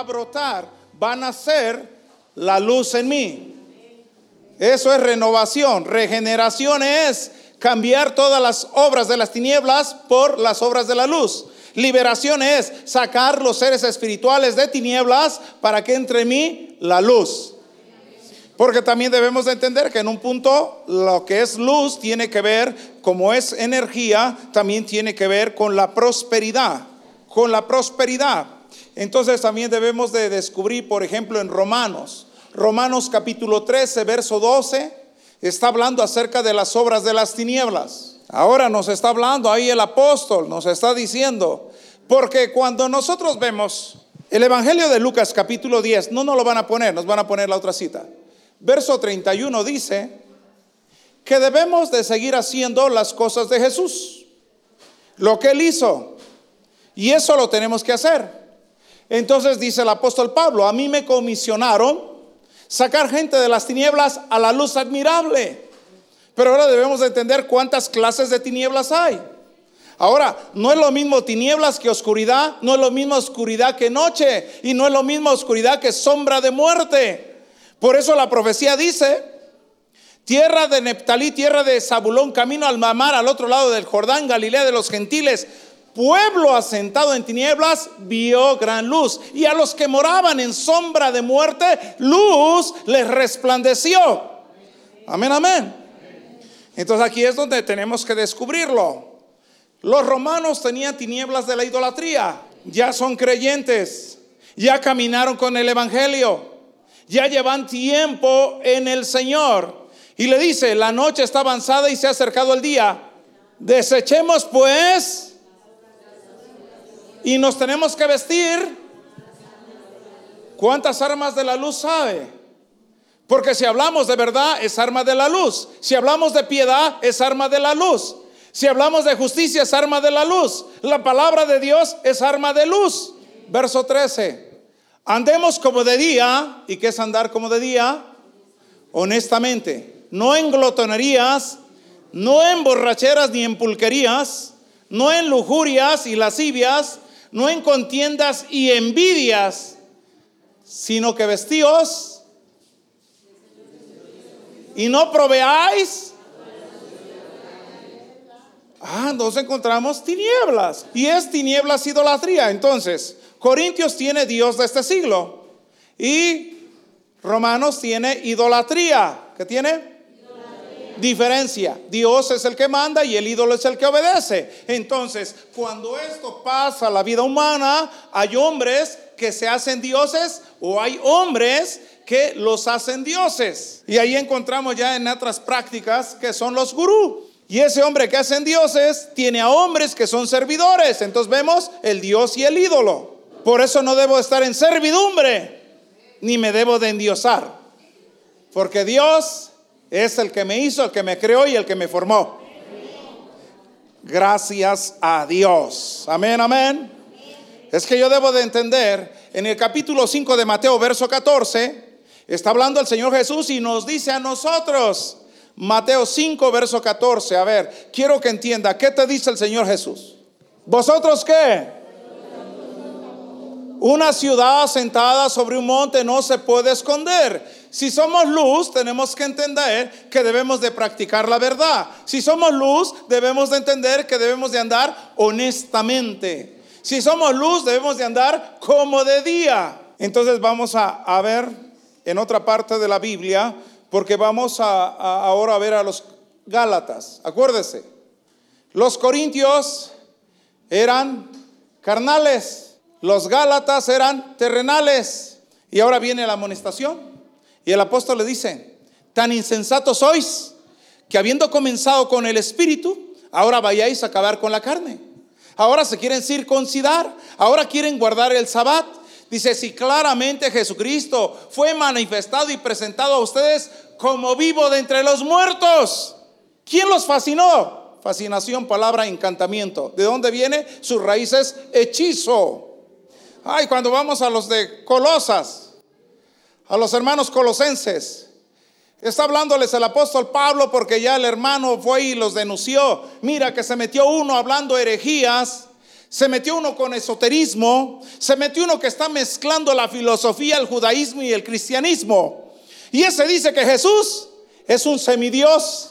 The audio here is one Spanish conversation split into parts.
a brotar, va a nacer la luz en mí. Eso es renovación. Regeneración es cambiar todas las obras de las tinieblas por las obras de la luz. Liberación es sacar los seres espirituales de tinieblas para que entre en mí la luz. Porque también debemos de entender que en un punto lo que es luz tiene que ver, como es energía, también tiene que ver con la prosperidad, con la prosperidad. Entonces también debemos de descubrir, por ejemplo, en Romanos, Romanos capítulo 13, verso 12, está hablando acerca de las obras de las tinieblas. Ahora nos está hablando ahí el apóstol, nos está diciendo, porque cuando nosotros vemos el Evangelio de Lucas capítulo 10, no nos lo van a poner, nos van a poner la otra cita. Verso 31 dice que debemos de seguir haciendo las cosas de Jesús, lo que él hizo. Y eso lo tenemos que hacer. Entonces dice el apóstol Pablo, a mí me comisionaron sacar gente de las tinieblas a la luz admirable. Pero ahora debemos de entender cuántas clases de tinieblas hay. Ahora, no es lo mismo tinieblas que oscuridad, no es lo mismo oscuridad que noche, y no es lo mismo oscuridad que sombra de muerte. Por eso la profecía dice, tierra de Neptalí, tierra de Zabulón, camino al mamar al otro lado del Jordán, Galilea de los gentiles, pueblo asentado en tinieblas, vio gran luz. Y a los que moraban en sombra de muerte, luz les resplandeció. Amén, amén. Entonces aquí es donde tenemos que descubrirlo. Los romanos tenían tinieblas de la idolatría, ya son creyentes, ya caminaron con el Evangelio ya llevan tiempo en el Señor. Y le dice, la noche está avanzada y se ha acercado el día. Desechemos pues y nos tenemos que vestir. ¿Cuántas armas de la luz sabe? Porque si hablamos de verdad es arma de la luz. Si hablamos de piedad es arma de la luz. Si hablamos de justicia es arma de la luz. La palabra de Dios es arma de luz. Verso 13. Andemos como de día. ¿Y qué es andar como de día? Honestamente. No en glotonerías, no en borracheras ni en pulquerías, no en lujurias y lascivias, no en contiendas y envidias, sino que vestíos y no proveáis. Ah, nos encontramos tinieblas. Y es tinieblas idolatría. Entonces, Corintios tiene Dios de este siglo y Romanos tiene idolatría. ¿Qué tiene? Diferencia. Dios es el que manda y el ídolo es el que obedece. Entonces, cuando esto pasa a la vida humana, hay hombres que se hacen dioses o hay hombres que los hacen dioses. Y ahí encontramos ya en otras prácticas que son los gurú. Y ese hombre que hacen dioses tiene a hombres que son servidores. Entonces vemos el dios y el ídolo. Por eso no debo estar en servidumbre, ni me debo de endiosar. Porque Dios es el que me hizo, el que me creó y el que me formó. Gracias a Dios. Amén, amén. Es que yo debo de entender, en el capítulo 5 de Mateo, verso 14, está hablando el Señor Jesús y nos dice a nosotros, Mateo 5, verso 14, a ver, quiero que entienda, ¿qué te dice el Señor Jesús? ¿Vosotros qué? Una ciudad asentada sobre un monte no se puede esconder. Si somos luz, tenemos que entender que debemos de practicar la verdad. Si somos luz, debemos de entender que debemos de andar honestamente. Si somos luz, debemos de andar como de día. Entonces vamos a, ver en otra parte de la Biblia, porque vamos a, ahora a ver a los Gálatas. Acuérdese, los corintios eran carnales. Los Gálatas eran terrenales. Y ahora viene la amonestación. Y el apóstol le dice, tan insensatos sois que habiendo comenzado con el espíritu, ahora vayáis a acabar con la carne. Ahora se quieren circuncidar, ahora quieren guardar el sabbat. Dice, si claramente Jesucristo fue manifestado y presentado a ustedes como vivo de entre los muertos, ¿quién los fascinó? Fascinación, palabra, encantamiento. ¿De dónde viene? Sus raíces, hechizo. Ay, cuando vamos a los de Colosas, a los hermanos colosenses, está hablándoles el apóstol Pablo porque ya el hermano fue y los denunció. Mira que se metió uno hablando herejías, se metió uno con esoterismo, se metió uno que está mezclando la filosofía, el judaísmo y el cristianismo. Y ese dice que Jesús es un semidios.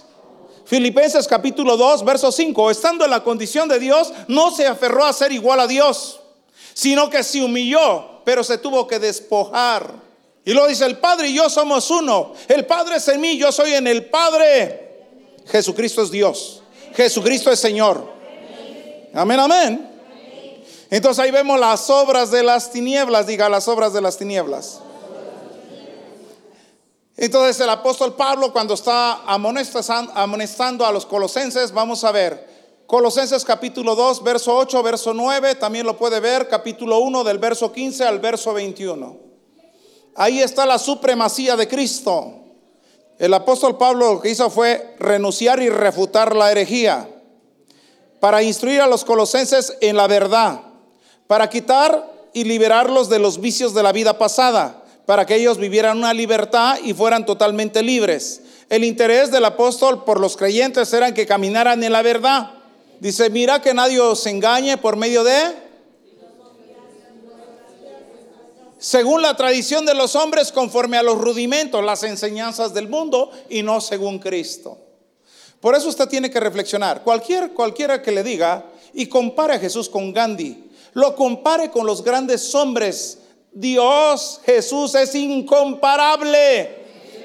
Filipenses capítulo 2, verso 5, estando en la condición de Dios, no se aferró a ser igual a Dios, sino que se humilló, pero se tuvo que despojar. Y luego dice, el Padre y yo somos uno. El Padre es en mí, yo soy en el Padre. Jesucristo es Dios. Jesucristo es Señor. Amén, amén. Entonces ahí vemos las obras de las tinieblas, diga las obras de las tinieblas. Entonces el apóstol Pablo cuando está amonestando a los colosenses, vamos a ver, Colosenses capítulo 2, verso 8, verso 9, también lo puede ver, capítulo 1 del verso 15 al verso 21. Ahí está la supremacía de Cristo. El apóstol Pablo lo que hizo fue renunciar y refutar la herejía para instruir a los colosenses en la verdad, para quitar y liberarlos de los vicios de la vida pasada para que ellos vivieran una libertad y fueran totalmente libres. El interés del apóstol por los creyentes era que caminaran en la verdad. Dice, mira que nadie os engañe por medio de... Según la tradición de los hombres, conforme a los rudimentos, las enseñanzas del mundo y no según Cristo. Por eso usted tiene que reflexionar. Cualquier, cualquiera que le diga y compare a Jesús con Gandhi, lo compare con los grandes hombres Dios, Jesús es incomparable.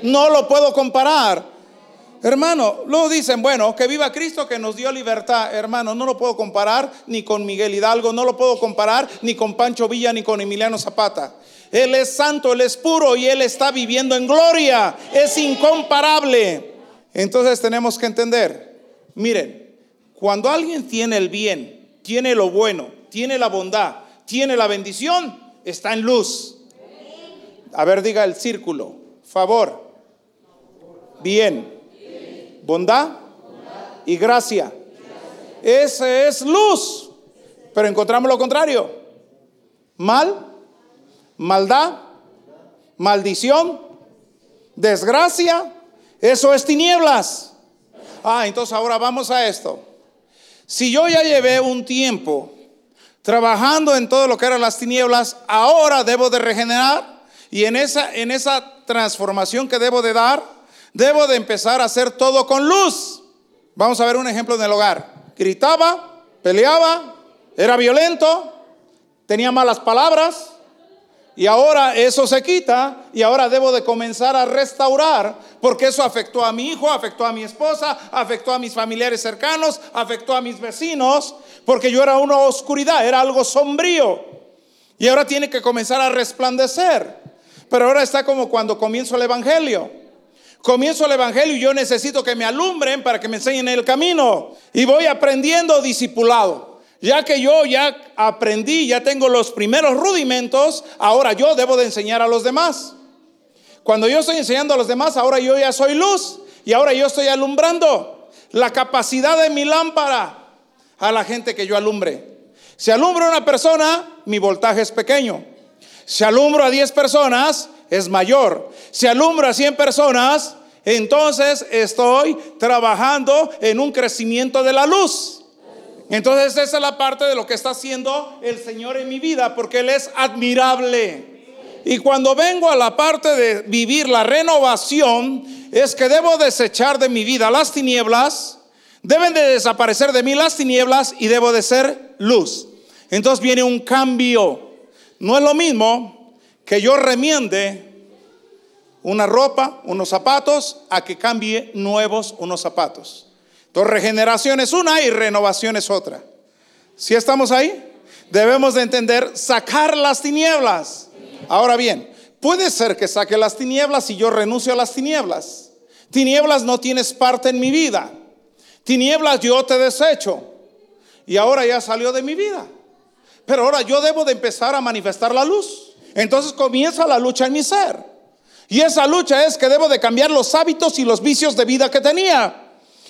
No lo puedo comparar. Hermano, luego dicen, bueno, que viva Cristo que nos dio libertad. Hermano, no lo puedo comparar ni con Miguel Hidalgo, no lo puedo comparar ni con Pancho Villa ni con Emiliano Zapata. Él es santo, Él es puro y Él está viviendo en gloria. Es incomparable. Entonces tenemos que entender, miren, cuando alguien tiene el bien, tiene lo bueno, tiene la bondad, tiene la bendición, está en luz. A ver, diga el círculo. Favor. Bien. Bondad y gracia. Ese es luz. Pero encontramos lo contrario. Mal, maldad, maldición, desgracia. Eso es tinieblas. Ah, entonces ahora vamos a esto. Si yo ya llevé un tiempo trabajando en todo lo que eran las tinieblas, ahora debo de regenerar y en esa, en esa transformación que debo de dar, debo de empezar a hacer todo con luz. Vamos a ver un ejemplo en el hogar. Gritaba, peleaba, era violento, tenía malas palabras, y ahora eso se quita y ahora debo de comenzar a restaurar porque eso afectó a mi hijo, afectó a mi esposa, afectó a mis familiares cercanos, afectó a mis vecinos, porque yo era una oscuridad, era algo sombrío. Y ahora tiene que comenzar a resplandecer. Pero ahora está como cuando comienzo el Evangelio. Comienzo el Evangelio y yo necesito que me alumbren para que me enseñen el camino. Y voy aprendiendo discipulado. Ya que yo ya aprendí, ya tengo los primeros rudimentos, ahora yo debo de enseñar a los demás. Cuando yo estoy enseñando a los demás, ahora yo ya soy luz y ahora yo estoy alumbrando la capacidad de mi lámpara a la gente que yo alumbre. Si alumbro a una persona, mi voltaje es pequeño. Si alumbro a 10 personas, es mayor. Si alumbro a 100 personas, entonces estoy trabajando en un crecimiento de la luz. Entonces esa es la parte de lo que está haciendo el Señor en mi vida, porque Él es admirable. Y cuando vengo a la parte de vivir la renovación, es que debo desechar de mi vida las tinieblas, deben de desaparecer de mí las tinieblas y debo de ser luz. Entonces viene un cambio. No es lo mismo que yo remiende una ropa, unos zapatos, a que cambie nuevos unos zapatos. Entonces, regeneración es una y renovación es otra. Si estamos ahí? Debemos de entender sacar las tinieblas. Ahora bien, puede ser que saque las tinieblas y yo renuncio a las tinieblas. Tinieblas no tienes parte en mi vida. Tinieblas yo te desecho. Y ahora ya salió de mi vida. Pero ahora yo debo de empezar a manifestar la luz. Entonces comienza la lucha en mi ser. Y esa lucha es que debo de cambiar los hábitos y los vicios de vida que tenía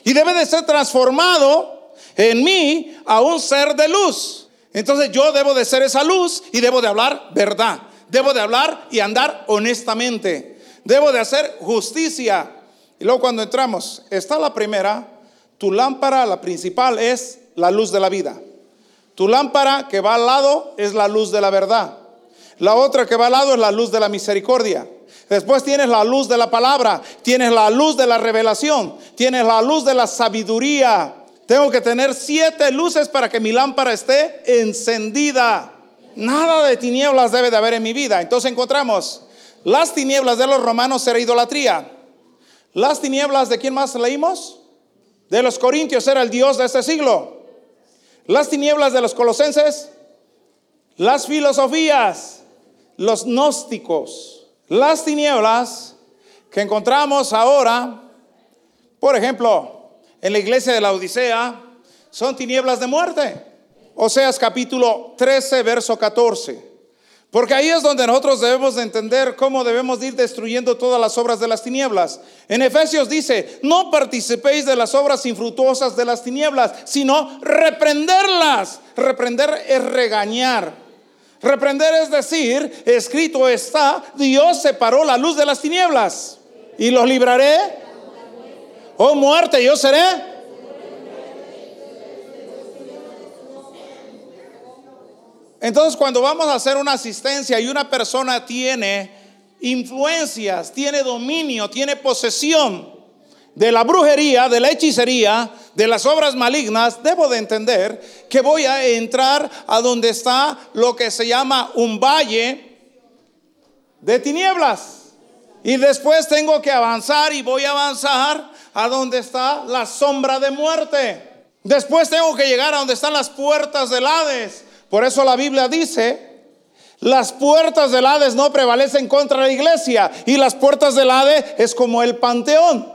y debe de ser transformado en mí a un ser de luz. Entonces yo debo de ser esa luz y debo de hablar verdad. Debo de hablar y andar honestamente. Debo de hacer justicia. Y luego cuando entramos, está la primera, tu lámpara, la principal, es la luz de la vida. Tu lámpara que va al lado es la luz de la verdad. La otra que va al lado es la luz de la misericordia. Después tienes la luz de la palabra, tienes la luz de la revelación, tienes la luz de la sabiduría. Tengo que tener siete luces para que mi lámpara esté encendida. Nada de tinieblas debe de haber en mi vida. Entonces encontramos las tinieblas de los romanos era idolatría. Las tinieblas de quién más leímos? De los corintios era el Dios de este siglo. Las tinieblas de los colosenses, las filosofías, los gnósticos, las tinieblas que encontramos ahora, por ejemplo, en la iglesia de la Odisea, son tinieblas de muerte. Oseas capítulo 13, verso 14. Porque ahí es donde nosotros debemos de entender cómo debemos ir destruyendo todas las obras de las tinieblas. En Efesios dice, no participéis de las obras infructuosas de las tinieblas, sino reprenderlas. Reprender es regañar. Reprender es decir, escrito está, Dios separó la luz de las tinieblas y los libraré. Oh muerte, yo seré Entonces, cuando vamos a hacer una asistencia y una persona tiene influencias, tiene dominio, tiene posesión de la brujería, de la hechicería, de las obras malignas, debo de entender que voy a entrar a donde está lo que se llama un valle de tinieblas. Y después tengo que avanzar y voy a avanzar a donde está la sombra de muerte. Después tengo que llegar a donde están las puertas del Hades. Por eso la Biblia dice, las puertas del Hades no prevalecen contra la iglesia y las puertas del Hades es como el panteón.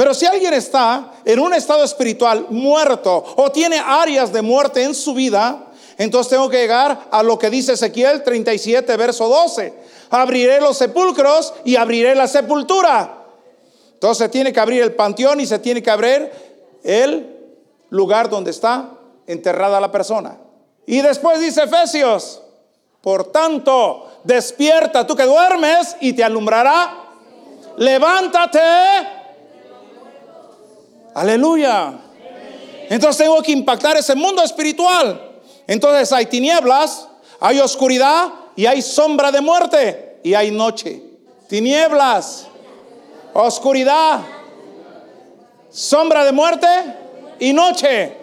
Pero si alguien está en un estado espiritual muerto o tiene áreas de muerte en su vida, entonces tengo que llegar a lo que dice Ezequiel 37, verso 12. Abriré los sepulcros y abriré la sepultura. Entonces tiene que abrir el panteón y se tiene que abrir el lugar donde está enterrada la persona. Y después dice Efesios, por tanto, despierta tú que duermes y te alumbrará. Levántate. Aleluya. Entonces tengo que impactar ese mundo espiritual. Entonces hay tinieblas, hay oscuridad y hay sombra de muerte y hay noche. Tinieblas, oscuridad, sombra de muerte y noche.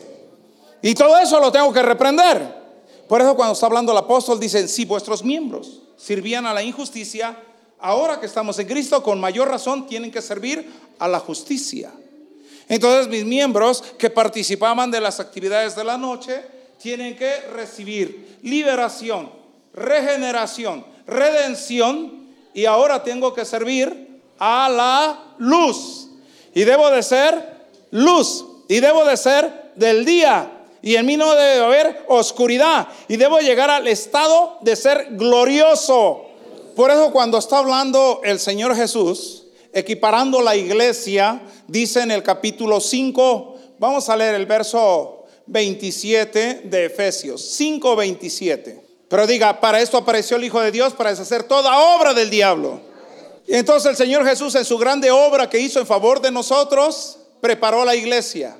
Y todo eso lo tengo que reprender. Por eso cuando está hablando el apóstol dice, si vuestros miembros sirvían a la injusticia, ahora que estamos en Cristo, con mayor razón tienen que servir a la justicia. Entonces mis miembros que participaban de las actividades de la noche tienen que recibir liberación, regeneración, redención y ahora tengo que servir a la luz. Y debo de ser luz y debo de ser del día y en mí no debe haber oscuridad. Y debo llegar al estado de ser glorioso. Por eso cuando está hablando el Señor Jesús, equiparando la iglesia, dice en el capítulo 5, vamos a leer el verso 27 de Efesios, 5, 27. Pero diga, para esto apareció el Hijo de Dios, para deshacer toda obra del diablo. Y entonces el Señor Jesús en su grande obra que hizo en favor de nosotros, preparó la iglesia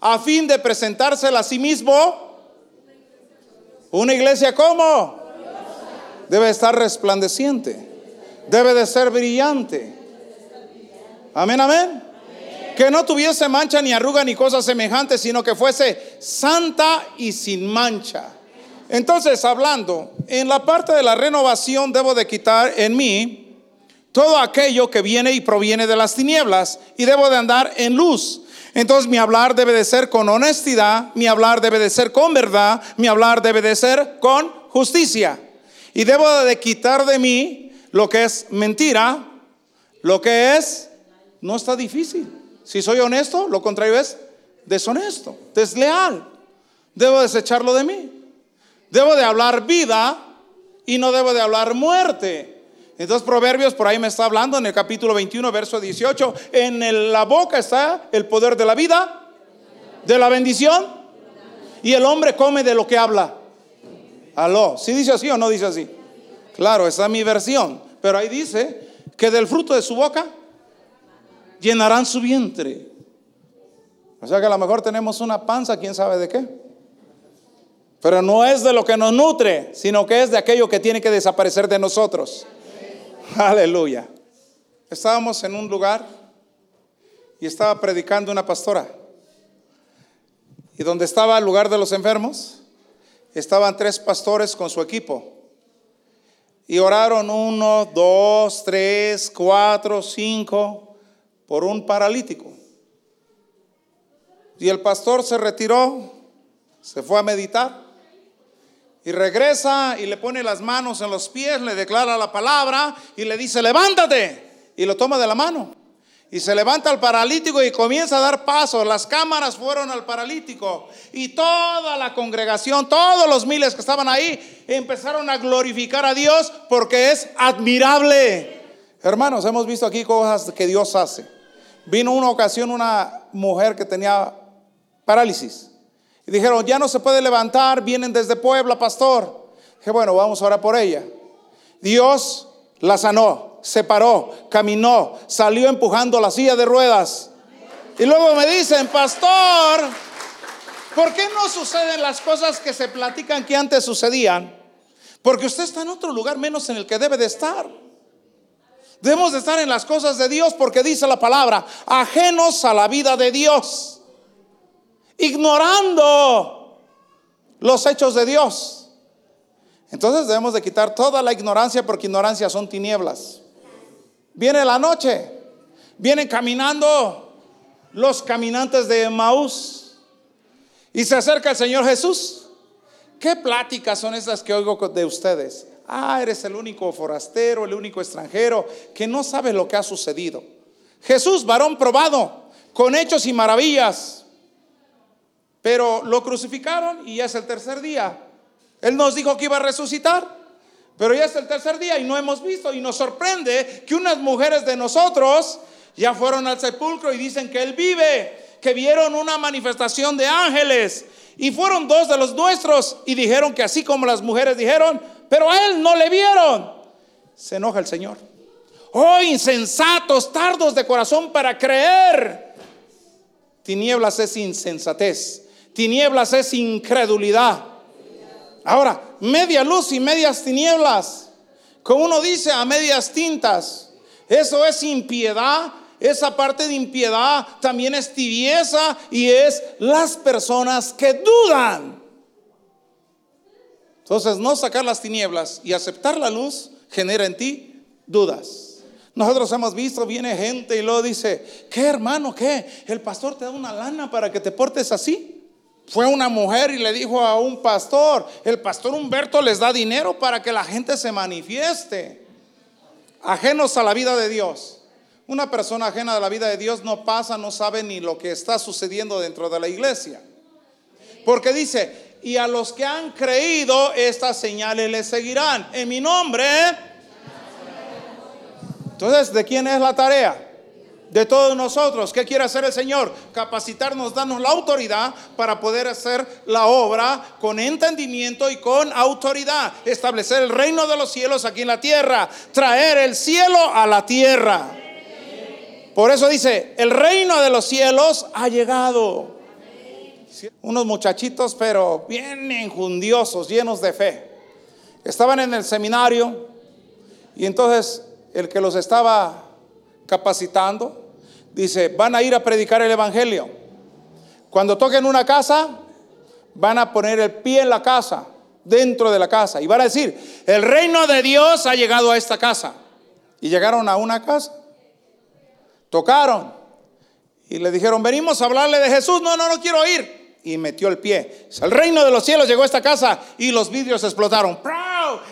a fin de presentársela a sí mismo. Una iglesia como debe estar resplandeciente, debe de ser brillante. Amén, amén. Que no tuviese mancha ni arruga ni cosa semejante, sino que fuese santa y sin mancha. Entonces, hablando, en la parte de la renovación debo de quitar en mí todo aquello que viene y proviene de las tinieblas y debo de andar en luz entonces mi hablar debe de ser con honestidad, mi hablar debe de ser con verdad, mi hablar debe de ser con justicia. Y debo de quitar de mí lo que es mentira, lo que es, no está difícil. Si soy honesto, lo contrario es deshonesto, desleal. Debo desecharlo de mí. Debo de hablar vida y no debo de hablar muerte. Entonces Proverbios por ahí me está hablando en el capítulo 21, verso 18. En la boca está el poder de la vida, de la bendición. Y el hombre come de lo que habla. Aló, ¿sí dice así o no dice así? Claro, esa es mi versión. Pero ahí dice que del fruto de su boca llenarán su vientre. O sea que a lo mejor tenemos una panza, quién sabe de qué. Pero no es de lo que nos nutre, sino que es de aquello que tiene que desaparecer de nosotros. Aleluya. Estábamos en un lugar y estaba predicando una pastora. Y donde estaba el lugar de los enfermos, estaban tres pastores con su equipo. Y oraron uno, dos, tres, cuatro, cinco por un paralítico. Y el pastor se retiró, se fue a meditar y regresa y le pone las manos en los pies, le declara la palabra y le dice, levántate. Y lo toma de la mano. Y se levanta el paralítico y comienza a dar paso. Las cámaras fueron al paralítico. Y toda la congregación, todos los miles que estaban ahí, empezaron a glorificar a Dios porque es admirable. Hermanos, hemos visto aquí cosas que Dios hace. Vino una ocasión una mujer que tenía parálisis. Y dijeron, ya no se puede levantar, vienen desde Puebla, pastor. Dije, bueno, vamos a orar por ella. Dios la sanó, se paró, caminó, salió empujando la silla de ruedas. Y luego me dicen, pastor, ¿por qué no suceden las cosas que se platican que antes sucedían? Porque usted está en otro lugar menos en el que debe de estar. Debemos de estar en las cosas de Dios porque dice la palabra, ajenos a la vida de Dios ignorando los hechos de Dios. Entonces debemos de quitar toda la ignorancia porque ignorancia son tinieblas. Viene la noche, vienen caminando los caminantes de Maús y se acerca el Señor Jesús. ¿Qué pláticas son esas que oigo de ustedes? Ah, eres el único forastero, el único extranjero que no sabe lo que ha sucedido. Jesús, varón probado, con hechos y maravillas pero lo crucificaron y ya es el tercer día. Él nos dijo que iba a resucitar, pero ya es el tercer día y no hemos visto. Y nos sorprende que unas mujeres de nosotros ya fueron al sepulcro y dicen que Él vive, que vieron una manifestación de ángeles. Y fueron dos de los nuestros y dijeron que así como las mujeres dijeron, pero a Él no le vieron. Se enoja el Señor. Oh, insensatos, tardos de corazón para creer. Tinieblas es insensatez Tinieblas es incredulidad. Ahora, media luz y medias tinieblas. Como uno dice, a medias tintas. Eso es impiedad. Esa parte de impiedad también es tibieza y es las personas que dudan. Entonces, no sacar las tinieblas y aceptar la luz genera en ti dudas. Nosotros hemos visto, viene gente y luego dice, ¿qué hermano? ¿Qué? ¿El pastor te da una lana para que te portes así? Fue una mujer y le dijo a un pastor, el pastor Humberto les da dinero para que la gente se manifieste, ajenos a la vida de Dios. Una persona ajena a la vida de Dios no pasa, no sabe ni lo que está sucediendo dentro de la iglesia. Porque dice, y a los que han creído, estas señales les seguirán. En mi nombre. Entonces, ¿de quién es la tarea? de todos nosotros. ¿Qué quiere hacer el Señor? Capacitarnos, darnos la autoridad para poder hacer la obra con entendimiento y con autoridad. Establecer el reino de los cielos aquí en la tierra. Traer el cielo a la tierra. Por eso dice, el reino de los cielos ha llegado. Unos muchachitos, pero bien enjundiosos, llenos de fe. Estaban en el seminario y entonces el que los estaba capacitando, dice, van a ir a predicar el Evangelio. Cuando toquen una casa, van a poner el pie en la casa, dentro de la casa, y van a decir, el reino de Dios ha llegado a esta casa. Y llegaron a una casa, tocaron, y le dijeron, venimos a hablarle de Jesús, no, no, no quiero ir. Y metió el pie. El reino de los cielos llegó a esta casa y los vidrios explotaron.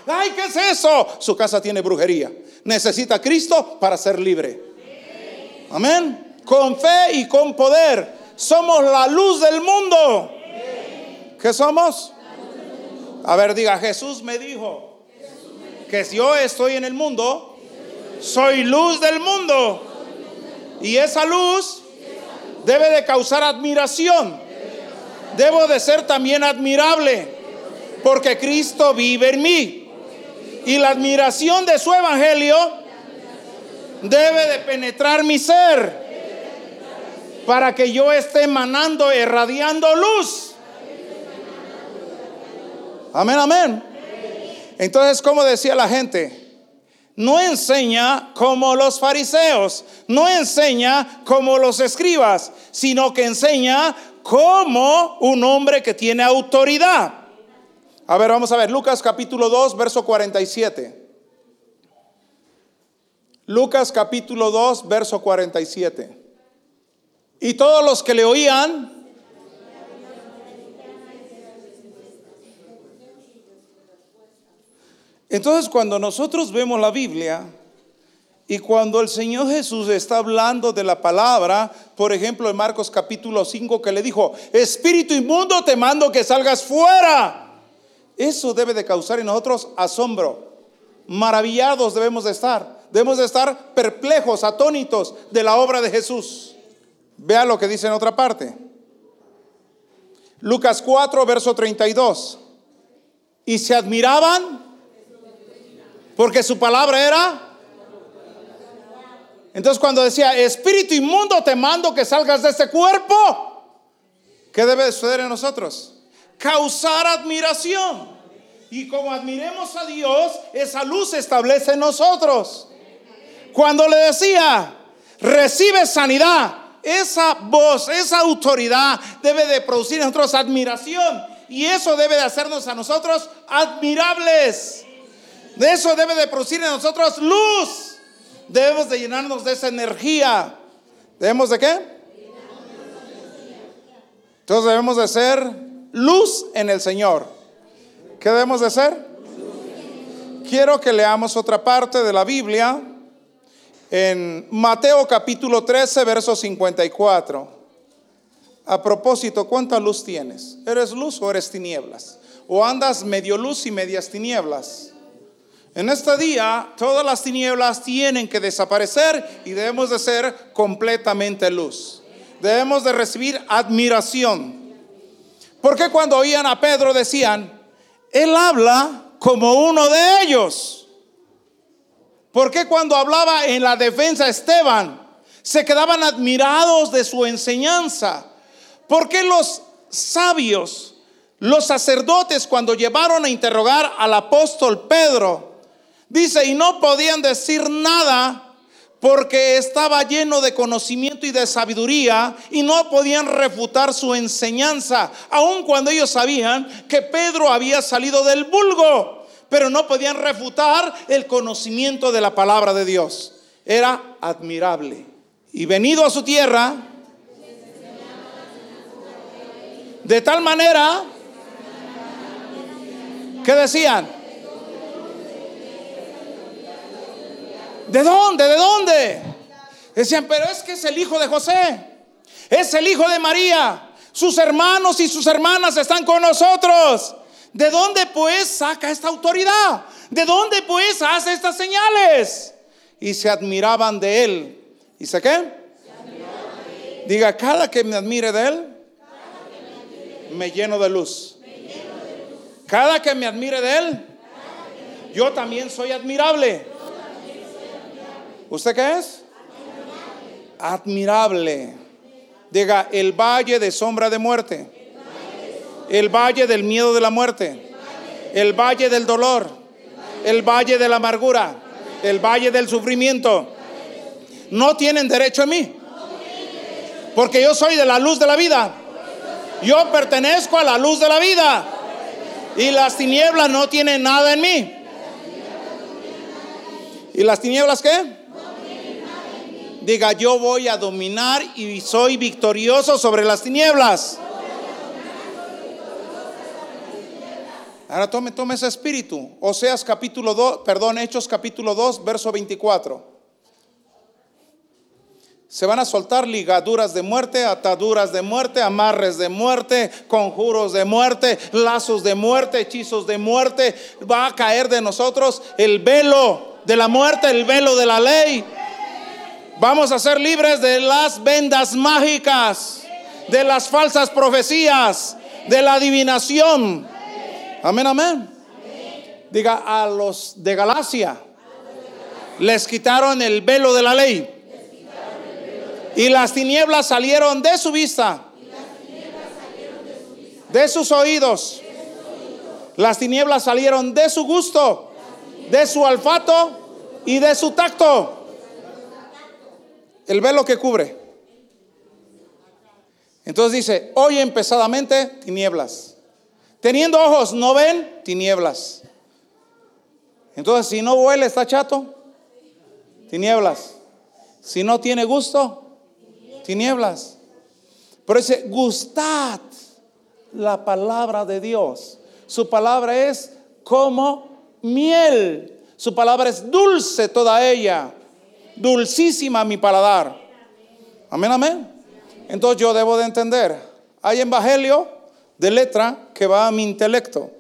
¡Ay, qué es eso! Su casa tiene brujería. Necesita Cristo para ser libre. Amén. Con fe y con poder. Somos la luz del mundo. ¿Qué somos? A ver, diga, Jesús me dijo que si yo estoy en el mundo, soy luz del mundo. Y esa luz debe de causar admiración. Debo de ser también admirable. Porque Cristo vive en mí. Y la admiración de su evangelio debe de penetrar mi ser para que yo esté emanando, irradiando luz. Amén, amén. Entonces, como decía la gente, no enseña como los fariseos, no enseña como los escribas, sino que enseña como un hombre que tiene autoridad. A ver, vamos a ver, Lucas capítulo 2, verso 47. Lucas capítulo 2, verso 47. Y todos los que le oían, Entonces cuando nosotros vemos la Biblia y cuando el Señor Jesús está hablando de la palabra, por ejemplo en Marcos capítulo 5 que le dijo, Espíritu inmundo te mando que salgas fuera. Eso debe de causar en nosotros asombro. Maravillados debemos de estar. Debemos de estar perplejos, atónitos de la obra de Jesús. Vea lo que dice en otra parte. Lucas 4, verso 32. Y se admiraban porque su palabra era. Entonces cuando decía, espíritu inmundo, te mando que salgas de este cuerpo, ¿qué debe suceder en nosotros? Causar admiración. Y como admiremos a Dios, esa luz se establece en nosotros. Cuando le decía, recibe sanidad, esa voz, esa autoridad debe de producir en nosotros admiración. Y eso debe de hacernos a nosotros admirables. De eso debe de producir en nosotros luz. Debemos de llenarnos de esa energía. ¿Debemos de qué? Entonces debemos de ser luz en el Señor. ¿Qué debemos de ser? Quiero que leamos otra parte de la Biblia en Mateo capítulo 13, verso 54. A propósito, ¿cuánta luz tienes? ¿Eres luz o eres tinieblas? ¿O andas medio luz y medias tinieblas? En este día todas las tinieblas tienen que desaparecer y debemos de ser completamente luz. Debemos de recibir admiración. Porque cuando oían a Pedro decían, él habla como uno de ellos. Porque cuando hablaba en la defensa Esteban, se quedaban admirados de su enseñanza. Porque los sabios, los sacerdotes, cuando llevaron a interrogar al apóstol Pedro, Dice, y no podían decir nada porque estaba lleno de conocimiento y de sabiduría y no podían refutar su enseñanza, aun cuando ellos sabían que Pedro había salido del vulgo, pero no podían refutar el conocimiento de la palabra de Dios. Era admirable. Y venido a su tierra, de tal manera que decían, ¿De dónde? ¿De dónde? Decían, pero es que es el hijo de José. Es el hijo de María. Sus hermanos y sus hermanas están con nosotros. ¿De dónde pues saca esta autoridad? ¿De dónde pues hace estas señales? Y se admiraban de él. ¿Y sé qué? Diga, cada que me admire de él, me lleno de luz. Cada que me admire de él, yo también soy admirable. ¿Usted qué es? Admirable. Diga, el valle de sombra de muerte. El valle del miedo de la muerte. El valle del dolor. El valle de la amargura. El valle del sufrimiento. No tienen derecho a mí. Porque yo soy de la luz de la vida. Yo pertenezco a la luz de la vida. Y las tinieblas no tienen nada en mí. ¿Y las tinieblas qué? Diga, yo voy a dominar y soy victorioso sobre las tinieblas. Ahora tome, tome ese espíritu. Oseas capítulo 2, perdón, Hechos capítulo 2, verso 24. Se van a soltar ligaduras de muerte, ataduras de muerte, amarres de muerte, conjuros de muerte, lazos de muerte, hechizos de muerte. Va a caer de nosotros el velo de la muerte, el velo de la ley. Vamos a ser libres de las vendas mágicas, de las falsas profecías, de la adivinación. Amén, amén. Diga a los de Galacia, les quitaron el velo de la ley. Y las tinieblas salieron de su vista, de sus oídos. Las tinieblas salieron de su gusto, de su olfato y de su tacto. El velo que cubre. Entonces dice, oyen pesadamente tinieblas. Teniendo ojos, no ven tinieblas. Entonces, si no huele, está chato, tinieblas. Si no tiene gusto, tinieblas. Pero dice, gustad la palabra de Dios. Su palabra es como miel. Su palabra es dulce toda ella. Dulcísima mi paladar. Amén, amén. Entonces yo debo de entender. Hay evangelio de letra que va a mi intelecto.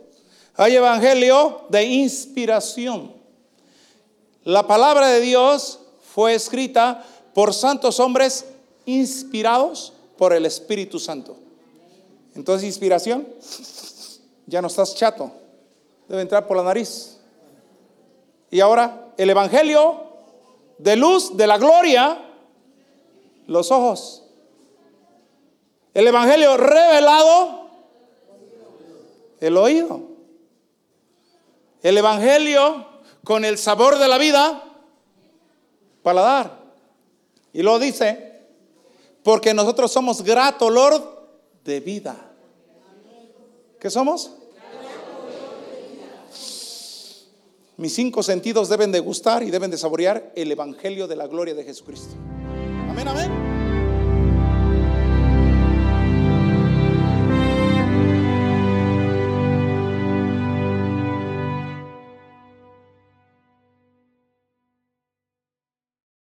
Hay evangelio de inspiración. La palabra de Dios fue escrita por santos hombres inspirados por el Espíritu Santo. Entonces, inspiración, ya no estás chato, debe entrar por la nariz. Y ahora, el Evangelio de luz, de la gloria, los ojos. El Evangelio revelado, el oído. El Evangelio con el sabor de la vida, paladar. Y lo dice, porque nosotros somos grato olor de vida. ¿Qué somos? Mis cinco sentidos deben de gustar y deben de saborear el Evangelio de la gloria de Jesucristo. Amén, amén.